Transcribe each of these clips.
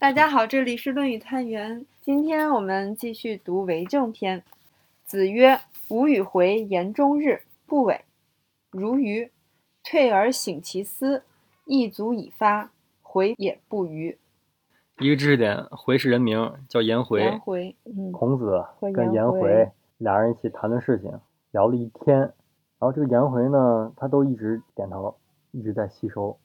大家好，这里是论语探源。今天我们继续读为政篇。子曰：“吾与回言终日，不违。如鱼，退而省其思，亦足以发。回也不愚。”一个知识点，回是人名，叫颜回。颜回，嗯，孔子跟颜回回俩人一起谈论事情，聊了一天。然后这个颜回呢，他都一直点头，一直在吸收，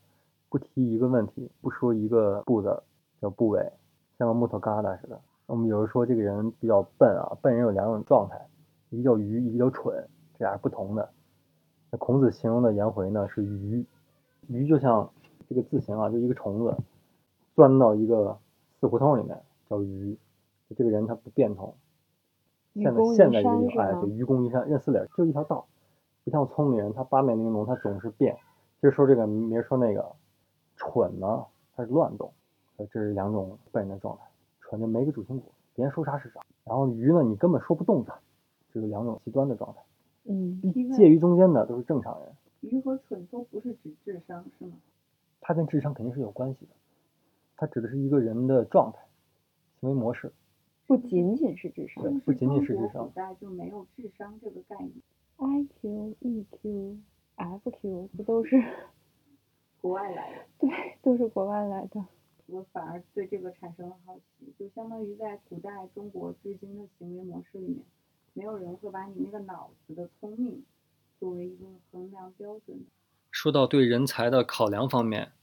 不提一个问题，不说一个不字儿，叫不为，像个木头疙瘩似的。我们有人说这个人比较笨啊，笨人有两种状态，一个叫愚，一个叫蠢，这俩是不同的。那孔子形容的颜回呢是愚，愚就像这个字形啊，就一个虫子钻到一个死胡同里面，叫愚。就这个人他不变通。现在现在这山是个哎，吗对，愚公移山，认四理，就一条道，不像聪明人，他八面玲珑，他总是变。今儿说这个，明儿说那个，蠢呢，他是乱动，呃这是两种笨人的状态。蠢就没个主心骨，别人说啥是啥。然后愚呢，你根本说不动他，这是两种极端的状态。嗯，介于中间的都是正常人，愚和蠢都不是指智商是吗？它跟智商肯定是有关系的，它指的是一个人的状态、行为模式。不仅仅是智商对不仅仅是智商古代就没有智商这个概念，，IQ、EQ、FQ 不都是国外来的。对，都是国外来的。我反而对这个产生了好奇，就相当于在古代中国至今的行为模式里面，没有人会把你那个脑子的聪明作为一个衡量标准。说到对人才的考量方面，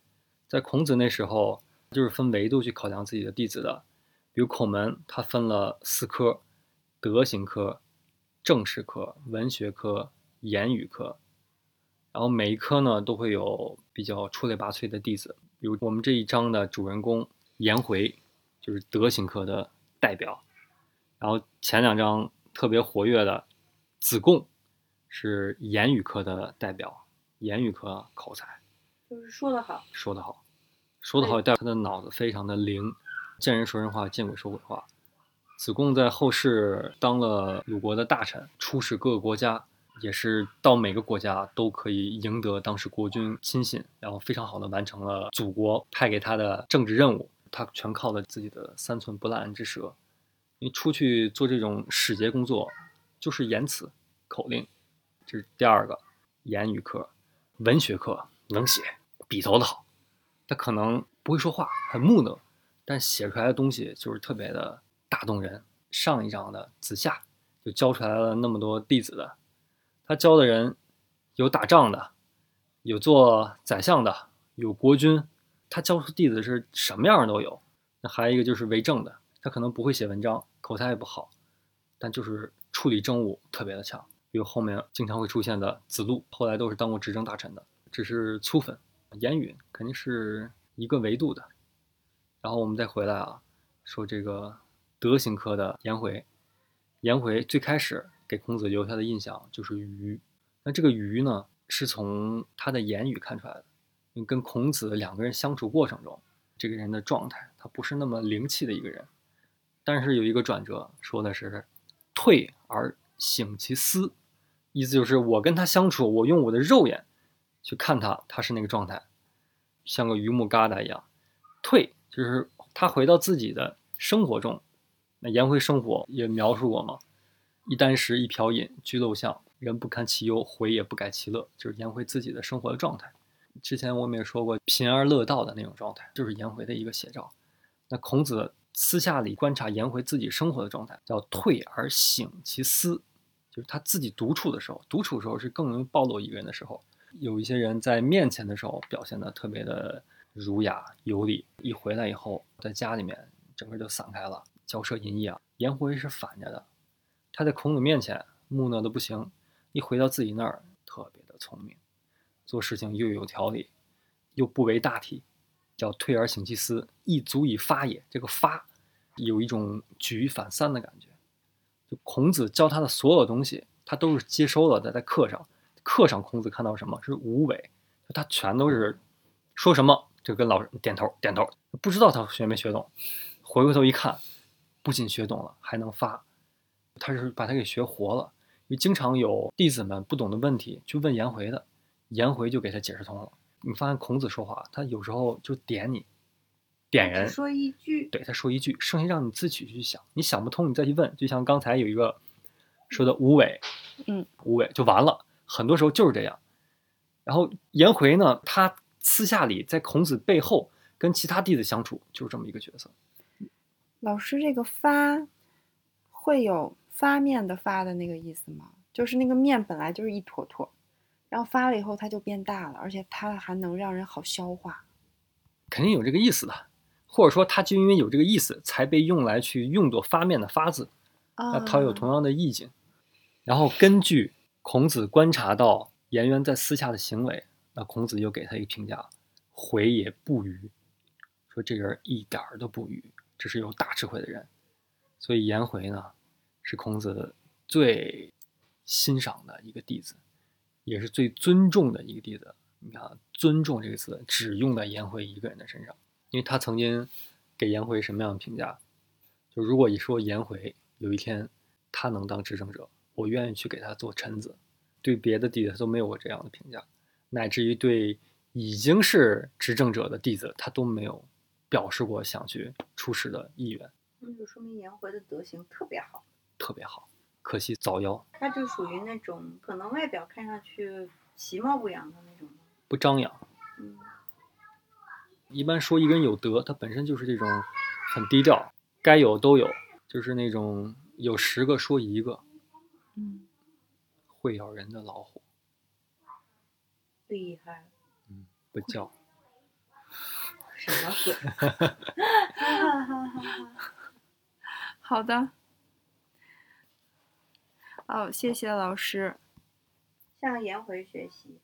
在孔子那时候就是分维度去考量自己的弟子的。比如孔门，他分了四科：德行科、政事科、文学科、言语科。然后每一科呢都会有比较出类拔萃的弟子，比如我们这一章的主人公颜回，就是德行科的代表。然后前两章特别活跃的子贡，是言语科的代表。言语科口才就是说得好，说得好，说得好，但他的脑子非常的灵，见人说人话，见鬼说鬼话。子贡在后世当了鲁国的大臣，出使各个国家，也是到每个国家都可以赢得当时国君亲信，然后非常好的完成了祖国派给他的政治任务。他全靠了自己的三寸不烂之舌，因为出去做这种使节工作，就是言辞口令。这是第二个言语课。文学课能写，笔头的好，他可能不会说话，很木讷，但写出来的东西就是特别的打动人。上一章的子夏就教出来了那么多弟子的，他教的人有打仗的，有做宰相的，有国君，他教出弟子是什么样的都有。那还有一个就是为政的，他可能不会写文章，口才也不好，但就是处理政务特别的强。比如后面经常会出现的子路，后来都是当过执政大臣的，只是粗粉。言语肯定是一个维度的。然后我们再回来啊，说这个德行科的颜回，颜回最开始给孔子留下的印象就是愚。那这个愚呢，是从他的言语看出来的。因为跟孔子两个人相处过程中，这个人的状态他不是那么灵气的一个人。但是有一个转折，说的是退而省其思。意思就是我跟他相处，我用我的肉眼去看他，他是那个状态，像个榆木疙瘩一样。退就是他回到自己的生活中。那颜回生活也描述过嘛，一箪食，一瓢饮，居陋巷，人不堪其忧，回也不改其乐，就是颜回自己的生活的状态。之前我们也说过，贫而乐道的那种状态，就是颜回的一个写照。那孔子私下里观察颜回自己生活的状态，叫退而省其思。就是他自己独处的时候，独处的时候是更容易暴露一个人的时候。有一些人在面前的时候表现的特别的儒雅有礼，一回来以后，在家里面整个就散开了，骄奢淫逸啊。颜回是反着的，他在孔子面前木讷的不行，一回到自己那儿特别的聪明，做事情又有条理，又不为大体，叫退而省其思，亦足以发也。这个发有一种举一反三的感觉。就孔子教他的所有东西，他都是接收了的，在课上。课上孔子看到什么是无为，他全都是说什么就跟老师点头点头，不知道他学没学懂。回过头一看，不仅学懂了，还能发，他是把他给学活了。因为经常有弟子们不懂的问题去问颜回的，颜回就给他解释通了。你发现孔子说话，他有时候就点你，点人，说一句，对他说一句，剩下让你自己去想，你想不通你再去问。就像刚才有一个说的无为，嗯，无为就完了，很多时候就是这样。然后颜回呢，他私下里在孔子背后跟其他弟子相处，就是这么一个角色。老师，这个发会有发面的发的那个意思吗？就是那个面本来就是一坨坨，然后发了以后它就变大了，而且它还能让人好消化。肯定有这个意思的，或者说他就因为有这个意思，才被用来去用作发面的发字，啊，那它有同样的意境。然后根据孔子观察到颜渊在私下的行为，那孔子又给他一个评价：回也不愚，说这人一点儿都不愚，这是有大智慧的人。所以颜回呢，是孔子最欣赏的一个弟子，也是最尊重的一个弟子。你看，尊重这个词只用在颜回一个人的身上，因为他曾经给颜回什么样的评价？就如果一说颜回有一天他能当执政者，我愿意去给他做臣子。对别的弟子都没有过这样的评价，乃至于对已经是执政者的弟子，他都没有表示过想去出使的意愿，那就说明颜回的德行特别好。特别好。可惜早夭，他就属于那种可能外表看上去其貌不扬的那种。不张扬。嗯，一般说一个人有德，他本身就是这种很低调，该有都有，就是那种有十个说一个，嗯，会咬人的老虎，厉害，嗯，不叫。什么鬼？哈哈哈哈！好的。哦，谢谢老师。向颜回学习。